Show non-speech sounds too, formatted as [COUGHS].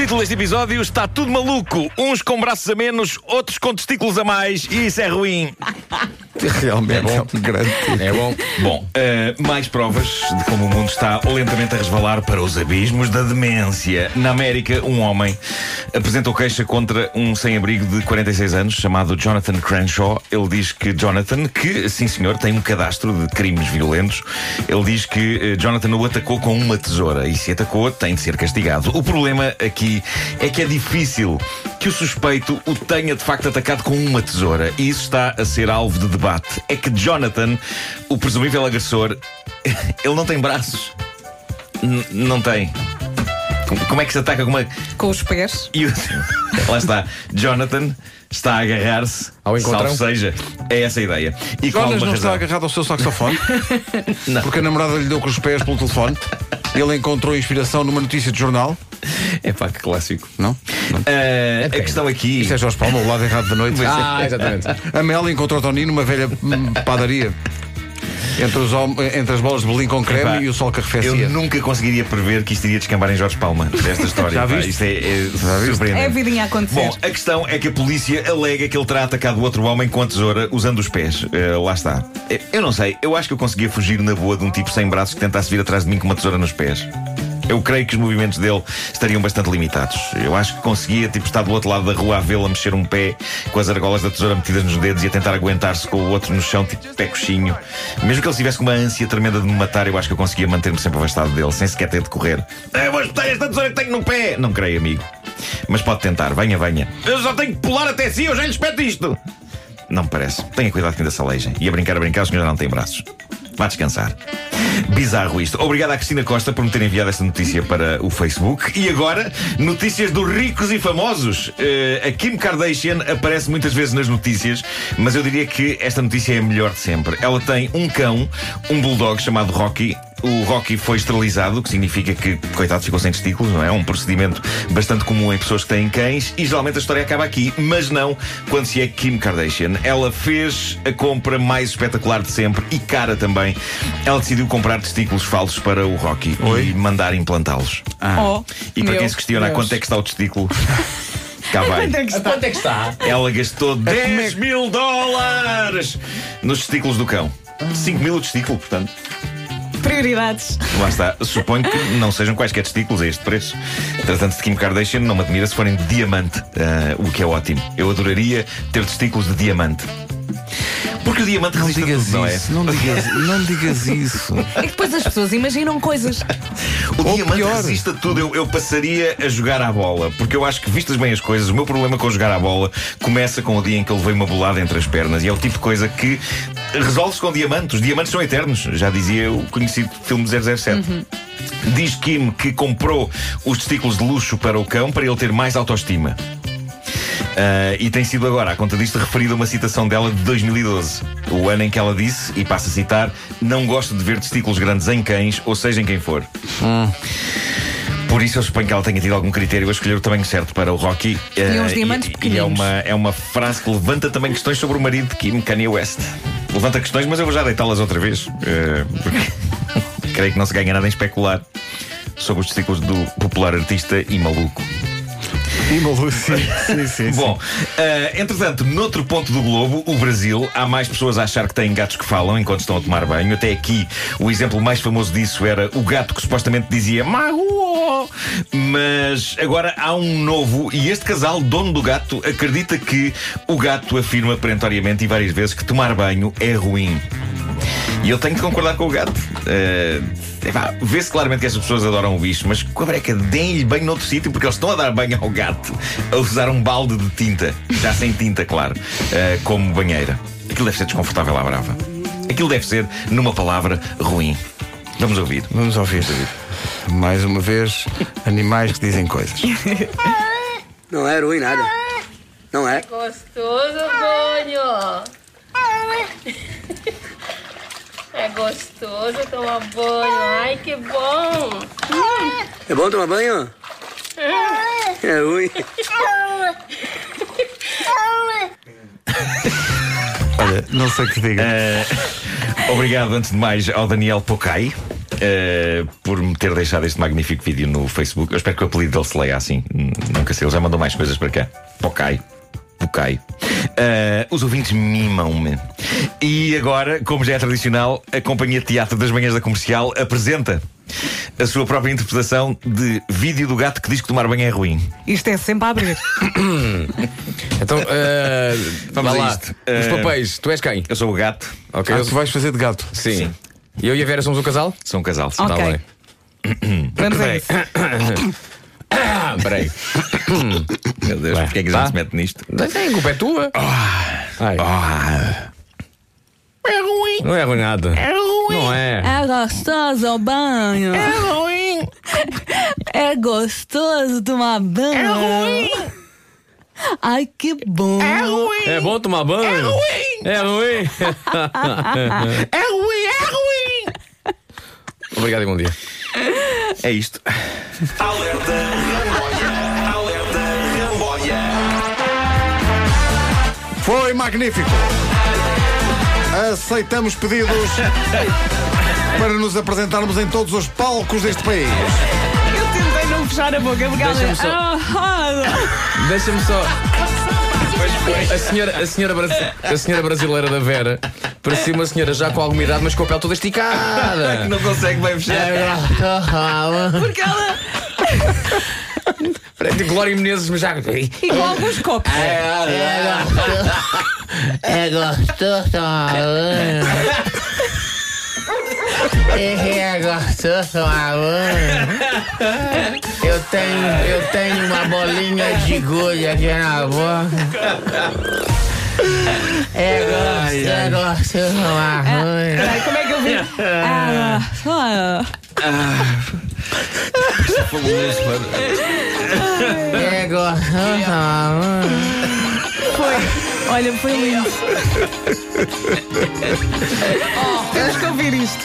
Título deste episódio está tudo maluco. Uns com braços a menos, outros com testículos a mais, e isso é ruim. [LAUGHS] [LAUGHS] Realmente é, bom. um grande É bom. Bom, uh, mais provas de como o mundo está lentamente a resvalar para os abismos da demência. Na América, um homem apresentou queixa contra um sem-abrigo de 46 anos chamado Jonathan Crenshaw. Ele diz que Jonathan, que sim senhor, tem um cadastro de crimes violentos, ele diz que uh, Jonathan o atacou com uma tesoura e se atacou tem de ser castigado. O problema aqui é que é difícil que o suspeito o tenha de facto atacado com uma tesoura e isso está a ser alvo de debate. É que Jonathan, o presumível agressor, [LAUGHS] ele não tem braços. N não tem. Como é que se ataca com uma. Com os pés. E o... [LAUGHS] Lá está. Jonathan está a agarrar-se ao encontrão. Salve seja, é essa a ideia. E Jonas não razão. está agarrado ao seu saxofone? [LAUGHS] não. Porque a namorada lhe deu com os pés pelo telefone. Ele encontrou inspiração numa notícia de jornal. É pá, que clássico. Não? não. Uh, é a questão aqui. Isto é Jorge Palma, o lado errado da noite. Ah, exatamente. A Mel encontrou Tony numa velha padaria. Entre, os, entre, as bolas de Berlim com creme Epá, e o sol que arrefecia. Eu nunca conseguiria prever que isto iria descambar em Jorge Palma, desta história. Já viste? Isto é, é surpreendente. É a vidinha a acontecer. Bom, a questão é que a polícia alega que ele terá atacado outro homem com a tesoura usando os pés. Uh, lá está. Eu não sei, eu acho que eu conseguia fugir na boa de um tipo sem braços que tentasse vir atrás de mim com uma tesoura nos pés. Eu creio que os movimentos dele estariam bastante limitados. Eu acho que conseguia, tipo, estar do outro lado da rua a vê-lo a mexer um pé com as argolas da tesoura metidas nos dedos e a tentar aguentar-se com o outro no chão, tipo pé coxinho. Mesmo que ele estivesse com uma ânsia tremenda de me matar, eu acho que eu conseguia manter-me sempre afastado dele, sem sequer ter de correr. Eu vou espetar esta tesoura que tenho no pé! Não creio, amigo. Mas pode tentar, venha, venha. Eu só tenho que pular até si, eu já lhe espeto isto! Não me parece. Tenha cuidado que ainda se alejem. E a brincar, a brincar, o senhor já não tem braços. Vá descansar. Bizarro isto. Obrigado à Cristina Costa por me ter enviado esta notícia para o Facebook. E agora, notícias dos ricos e famosos. Uh, a Kim Kardashian aparece muitas vezes nas notícias, mas eu diria que esta notícia é a melhor de sempre. Ela tem um cão, um bulldog chamado Rocky, o Rocky foi esterilizado, o que significa que, coitado, ficou sem testículos, não é? Um procedimento bastante comum em pessoas que têm cães e geralmente a história acaba aqui, mas não quando se é Kim Kardashian. Ela fez a compra mais espetacular de sempre e cara também. Ela decidiu comprar testículos falsos para o Rocky Oi? e mandar implantá-los. Ah. Oh, e para quem se questiona Deus. quanto é que está o testículo. [LAUGHS] Cá vai. Quanto é que está? Quanto é que está? Ela gastou 10 mil dólares nos testículos do cão. 5 mil o testículo, portanto. Prioridades. Lá está. Suponho que não sejam quaisquer testículos a este preço. Tratando-se de Kim Kardashian, não me admira se forem de diamante, uh, o que é ótimo. Eu adoraria ter testículos de diamante. Porque o diamante não resiste digas tudo, não é? isso, não digas, não digas isso. É que depois as pessoas imaginam coisas. [LAUGHS] O Ou diamante pior. resiste a tudo. Eu, eu, passaria a jogar à bola, porque eu acho que, vistas bem as coisas, o meu problema com jogar à bola começa com o dia em que ele veio uma bolada entre as pernas. E é o tipo de coisa que resolve-se com diamantes. Os diamantes são eternos, já dizia o conhecido filme 007. Uhum. Diz Kim que comprou os testículos de luxo para o cão para ele ter mais autoestima. Uh, e tem sido agora, à conta disto, referida uma citação dela de 2012. O ano em que ela disse, e passo a citar: Não gosto de ver testículos grandes em cães, ou seja, em quem for. Hum. Por isso eu suponho que ela tenha tido algum critério a escolher o tamanho certo para o Rocky. E uns uh, diamantes e, e é uma, é uma frase que levanta também questões sobre o marido de Kim, Kanye West. Levanta questões, mas eu vou já deitá-las outra vez. Uh, porque [LAUGHS] creio que não se ganha nada em especular sobre os testículos do popular artista e maluco. Símbolo, sim, sim, sim. Bom, uh, entretanto, noutro ponto do globo, o Brasil, há mais pessoas a achar que têm gatos que falam enquanto estão a tomar banho. Até aqui, o exemplo mais famoso disso era o gato que supostamente dizia Mago! Mas agora há um novo, e este casal, dono do gato, acredita que o gato afirma perentoriamente e várias vezes que tomar banho é ruim. E eu tenho de concordar com o gato. Uh, Vê-se claramente que essas pessoas adoram o bicho, mas com a breca, deem-lhe banho noutro sítio, porque eles estão a dar banho ao gato a usar um balde de tinta, já sem tinta, claro, uh, como banheira. Aquilo deve ser desconfortável à brava. Aquilo deve ser, numa palavra, ruim. Vamos ouvir. Vamos ouvir. Mais uma vez, animais que dizem coisas. Não é ruim nada. Não é? Gostoso banho. [LAUGHS] É gostoso tomar banho. Ai, que bom. É bom tomar banho? É ruim. Olha, não sei o que diga. Uh, obrigado, antes de mais, ao Daniel Pocai. eh, por me ter deixado este magnífico vídeo no Facebook. Eu espero que o apelido dele se leia assim. Nunca sei, ele já mandou mais coisas para cá. Pocai. Pocai. Eh, os ouvintes mimam-me. E agora, como já é tradicional, a Companhia de Teatro das Manhãs da Comercial apresenta a sua própria interpretação de vídeo do gato que diz que tomar banho é ruim. Isto é sempre a abrir. [COUGHS] Então, eh, Vamos lá. isto. Os Eh, papéis, tu és quem? Eu sou o gato, Ok, Ah, eu tu vais fazer de gato. Sim. Sim. E eu e a Vera somos um casal? sou um casal. sim. Ok. Tá bem. Vamos a isso. [COUGHS] Ah, [COUGHS] peraí. [COUGHS] Meu Deus, Vai. porque é que a gente Tá. se mete nisto? Não tem, culpa é tua. Ai, Ah, não é ruim nada. É ruim. Não é. É gostoso o banho. É ruim. É gostoso tomar banho. É ruim. Ai, que bom. É ruim. É bom tomar banho? É ruim. É ruim. [LAUGHS] é ruim, é ruim! Obrigado e bom dia. É isto. Alerta Ramboia. Alerta Ramboia. Foi magnífico. Aceitamos pedidos para nos apresentarmos em todos os palcos deste país. Eu tentei não fechar a boca porque ela Deixa-me só- Ah. Deixa-me só. A senhora, a, senhora a senhora brasileira da Vera parecia uma senhora já com alguma idade, mas com a pele toda esticada. [LAUGHS] Não consegue bem fechar. Porque ela. [LAUGHS] De Glória Menezes, mas já. E com alguns copos. É gostoso banho. É gostoso tomar banho. Eu tenho, eu tenho uma bolinha de gude aqui na boca. É gostoso, é banho. Peraí, como é que eu vi? Ah, ah. É gostoso tomar banho. Foi. Olha, foi lindo. [LAUGHS] Oh, temos que ouvir isto.